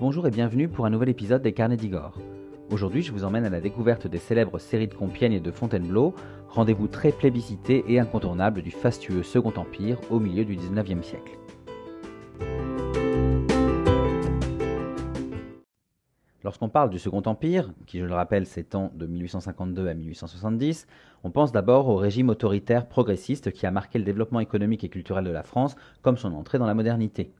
Bonjour et bienvenue pour un nouvel épisode des Carnets d'Igor. Aujourd'hui, je vous emmène à la découverte des célèbres séries de Compiègne et de Fontainebleau, rendez-vous très plébiscité et incontournable du fastueux Second Empire au milieu du 19e siècle. Lorsqu'on parle du Second Empire, qui je le rappelle s'étend de 1852 à 1870, on pense d'abord au régime autoritaire progressiste qui a marqué le développement économique et culturel de la France comme son entrée dans la modernité.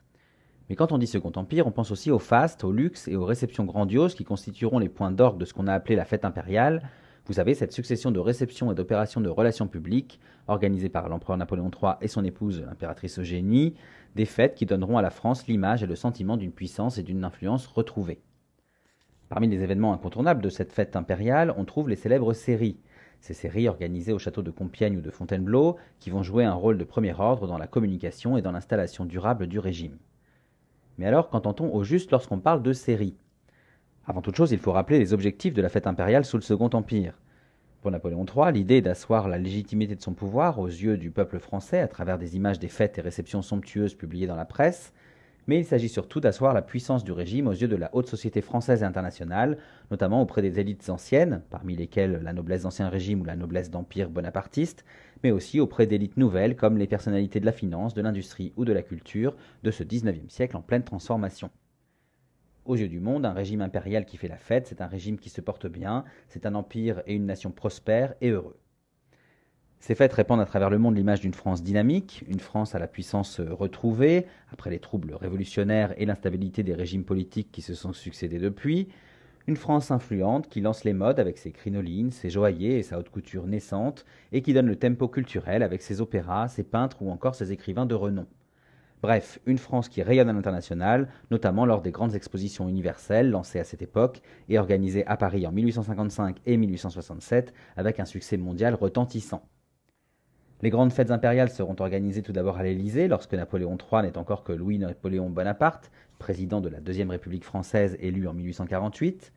Mais quand on dit Second Empire, on pense aussi au faste, au luxe et aux réceptions grandioses qui constitueront les points d'orgue de ce qu'on a appelé la fête impériale. Vous savez, cette succession de réceptions et d'opérations de relations publiques, organisées par l'empereur Napoléon III et son épouse l'impératrice Eugénie, des fêtes qui donneront à la France l'image et le sentiment d'une puissance et d'une influence retrouvées. Parmi les événements incontournables de cette fête impériale, on trouve les célèbres séries. Ces séries organisées au château de Compiègne ou de Fontainebleau, qui vont jouer un rôle de premier ordre dans la communication et dans l'installation durable du régime. Mais alors, qu'entend-on au juste lorsqu'on parle de séries Avant toute chose, il faut rappeler les objectifs de la fête impériale sous le Second Empire. Pour Napoléon III, l'idée d'asseoir la légitimité de son pouvoir aux yeux du peuple français à travers des images des fêtes et réceptions somptueuses publiées dans la presse, mais il s'agit surtout d'asseoir la puissance du régime aux yeux de la haute société française et internationale, notamment auprès des élites anciennes, parmi lesquelles la noblesse d'Ancien Régime ou la noblesse d'Empire bonapartiste, mais aussi auprès d'élites nouvelles comme les personnalités de la finance, de l'industrie ou de la culture de ce XIXe siècle en pleine transformation. Aux yeux du monde, un régime impérial qui fait la fête, c'est un régime qui se porte bien, c'est un empire et une nation prospère et heureux. Ces fêtes répandent à travers le monde l'image d'une France dynamique, une France à la puissance retrouvée, après les troubles révolutionnaires et l'instabilité des régimes politiques qui se sont succédés depuis, une France influente qui lance les modes avec ses crinolines, ses joailliers et sa haute couture naissante, et qui donne le tempo culturel avec ses opéras, ses peintres ou encore ses écrivains de renom. Bref, une France qui rayonne à l'international, notamment lors des grandes expositions universelles lancées à cette époque et organisées à Paris en 1855 et 1867 avec un succès mondial retentissant. Les grandes fêtes impériales seront organisées tout d'abord à l'Élysée, lorsque Napoléon III n'est encore que Louis-Napoléon Bonaparte, président de la Deuxième République française élu en 1848.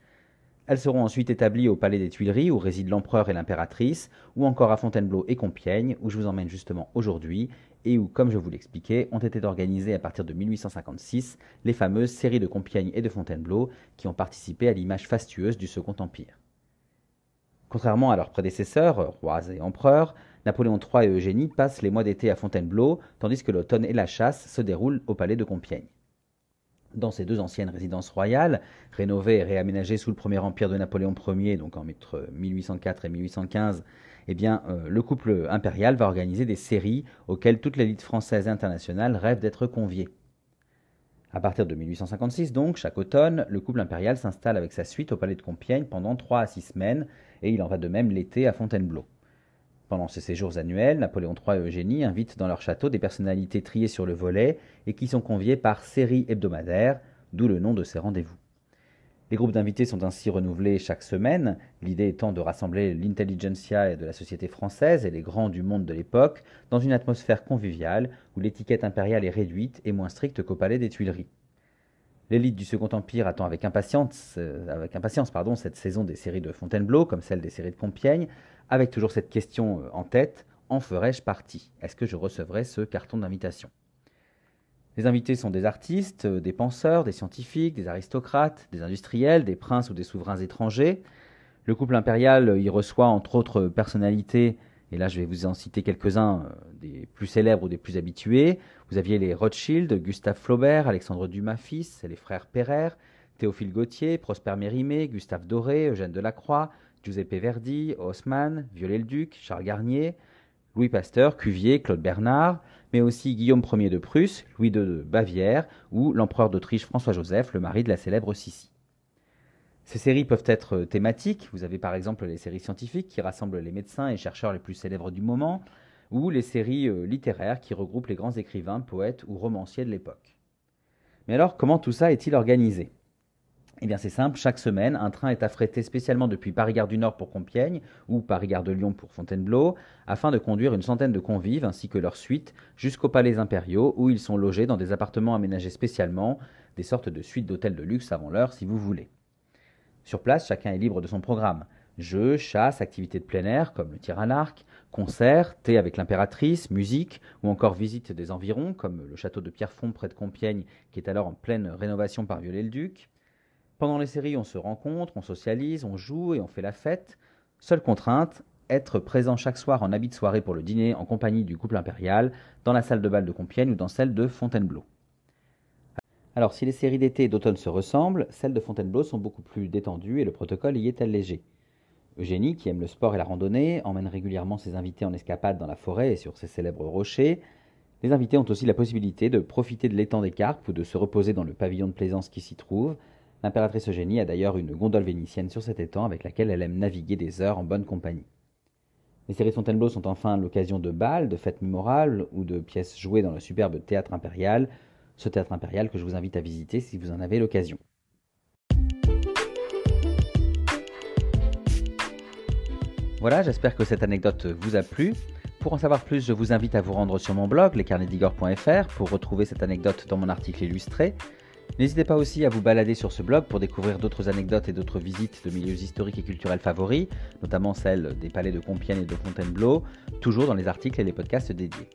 Elles seront ensuite établies au Palais des Tuileries, où résident l'empereur et l'impératrice, ou encore à Fontainebleau et Compiègne, où je vous emmène justement aujourd'hui, et où, comme je vous l'expliquais, ont été organisées à partir de 1856 les fameuses séries de Compiègne et de Fontainebleau, qui ont participé à l'image fastueuse du Second Empire. Contrairement à leurs prédécesseurs, rois et empereurs, Napoléon III et Eugénie passent les mois d'été à Fontainebleau, tandis que l'automne et la chasse se déroulent au palais de Compiègne. Dans ces deux anciennes résidences royales, rénovées et réaménagées sous le premier empire de Napoléon Ier, donc entre 1804 et 1815, eh bien, euh, le couple impérial va organiser des séries auxquelles toute l'élite française et internationale rêve d'être conviée. À partir de 1856, donc, chaque automne, le couple impérial s'installe avec sa suite au palais de Compiègne pendant trois à six semaines, et il en va de même l'été à Fontainebleau. Pendant ces séjours annuels, Napoléon III et Eugénie invitent dans leur château des personnalités triées sur le volet et qui sont conviées par série hebdomadaire, d'où le nom de ces rendez-vous. Les groupes d'invités sont ainsi renouvelés chaque semaine, l'idée étant de rassembler l'intelligentsia de la société française et les grands du monde de l'époque dans une atmosphère conviviale où l'étiquette impériale est réduite et moins stricte qu'au palais des Tuileries. L'élite du Second Empire attend avec impatience, euh, avec impatience pardon, cette saison des séries de Fontainebleau, comme celle des séries de Compiègne, avec toujours cette question euh, en tête, en ferais-je partie? Est-ce que je recevrai ce carton d'invitation? Les invités sont des artistes, euh, des penseurs, des scientifiques, des aristocrates, des industriels, des princes ou des souverains étrangers. Le couple impérial y reçoit entre autres personnalités et là je vais vous en citer quelques-uns des plus célèbres ou des plus habitués. Vous aviez les Rothschild, Gustave Flaubert, Alexandre Dumas fils, les frères Perrer, Théophile Gautier, Prosper Mérimée, Gustave Doré, Eugène Delacroix, Giuseppe Verdi, Haussmann, Viollet-le-Duc, Charles Garnier, Louis Pasteur, Cuvier, Claude Bernard, mais aussi Guillaume Ier de Prusse, Louis II de Bavière ou l'empereur d'Autriche François-Joseph, le mari de la célèbre Sissi. Ces séries peuvent être thématiques. Vous avez par exemple les séries scientifiques qui rassemblent les médecins et chercheurs les plus célèbres du moment, ou les séries euh, littéraires qui regroupent les grands écrivains, poètes ou romanciers de l'époque. Mais alors, comment tout ça est-il organisé? Eh bien c'est simple, chaque semaine, un train est affrété spécialement depuis Paris-Gare du Nord pour Compiègne ou Paris-Gare de Lyon pour Fontainebleau, afin de conduire une centaine de convives ainsi que leurs suites jusqu'aux palais impériaux où ils sont logés dans des appartements aménagés spécialement, des sortes de suites d'hôtels de luxe avant l'heure si vous voulez. Sur place, chacun est libre de son programme. Jeux, chasse, activités de plein air comme le tir à l'arc, concerts, thé avec l'impératrice, musique ou encore visite des environs comme le château de Pierrefonds près de Compiègne qui est alors en pleine rénovation par Viollet-le-Duc. Pendant les séries, on se rencontre, on socialise, on joue et on fait la fête. Seule contrainte, être présent chaque soir en habit de soirée pour le dîner en compagnie du couple impérial, dans la salle de bal de Compiègne ou dans celle de Fontainebleau. Alors, si les séries d'été et d'automne se ressemblent, celles de Fontainebleau sont beaucoup plus détendues et le protocole y est allégé. Eugénie, qui aime le sport et la randonnée, emmène régulièrement ses invités en escapade dans la forêt et sur ses célèbres rochers. Les invités ont aussi la possibilité de profiter de l'étang des Carpes ou de se reposer dans le pavillon de plaisance qui s'y trouve. L'impératrice Eugénie a d'ailleurs une gondole vénitienne sur cet étang avec laquelle elle aime naviguer des heures en bonne compagnie. Les séries Fontainebleau sont enfin l'occasion de bals, de fêtes mémorables ou de pièces jouées dans le superbe théâtre impérial, ce théâtre impérial que je vous invite à visiter si vous en avez l'occasion. Voilà, j'espère que cette anecdote vous a plu. Pour en savoir plus, je vous invite à vous rendre sur mon blog, lescarnedigor.fr, pour retrouver cette anecdote dans mon article illustré. N'hésitez pas aussi à vous balader sur ce blog pour découvrir d'autres anecdotes et d'autres visites de milieux historiques et culturels favoris, notamment celles des palais de Compiègne et de Fontainebleau, toujours dans les articles et les podcasts dédiés.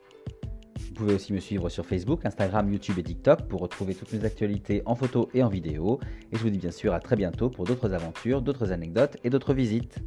Vous pouvez aussi me suivre sur Facebook, Instagram, YouTube et TikTok pour retrouver toutes mes actualités en photo et en vidéo. Et je vous dis bien sûr à très bientôt pour d'autres aventures, d'autres anecdotes et d'autres visites.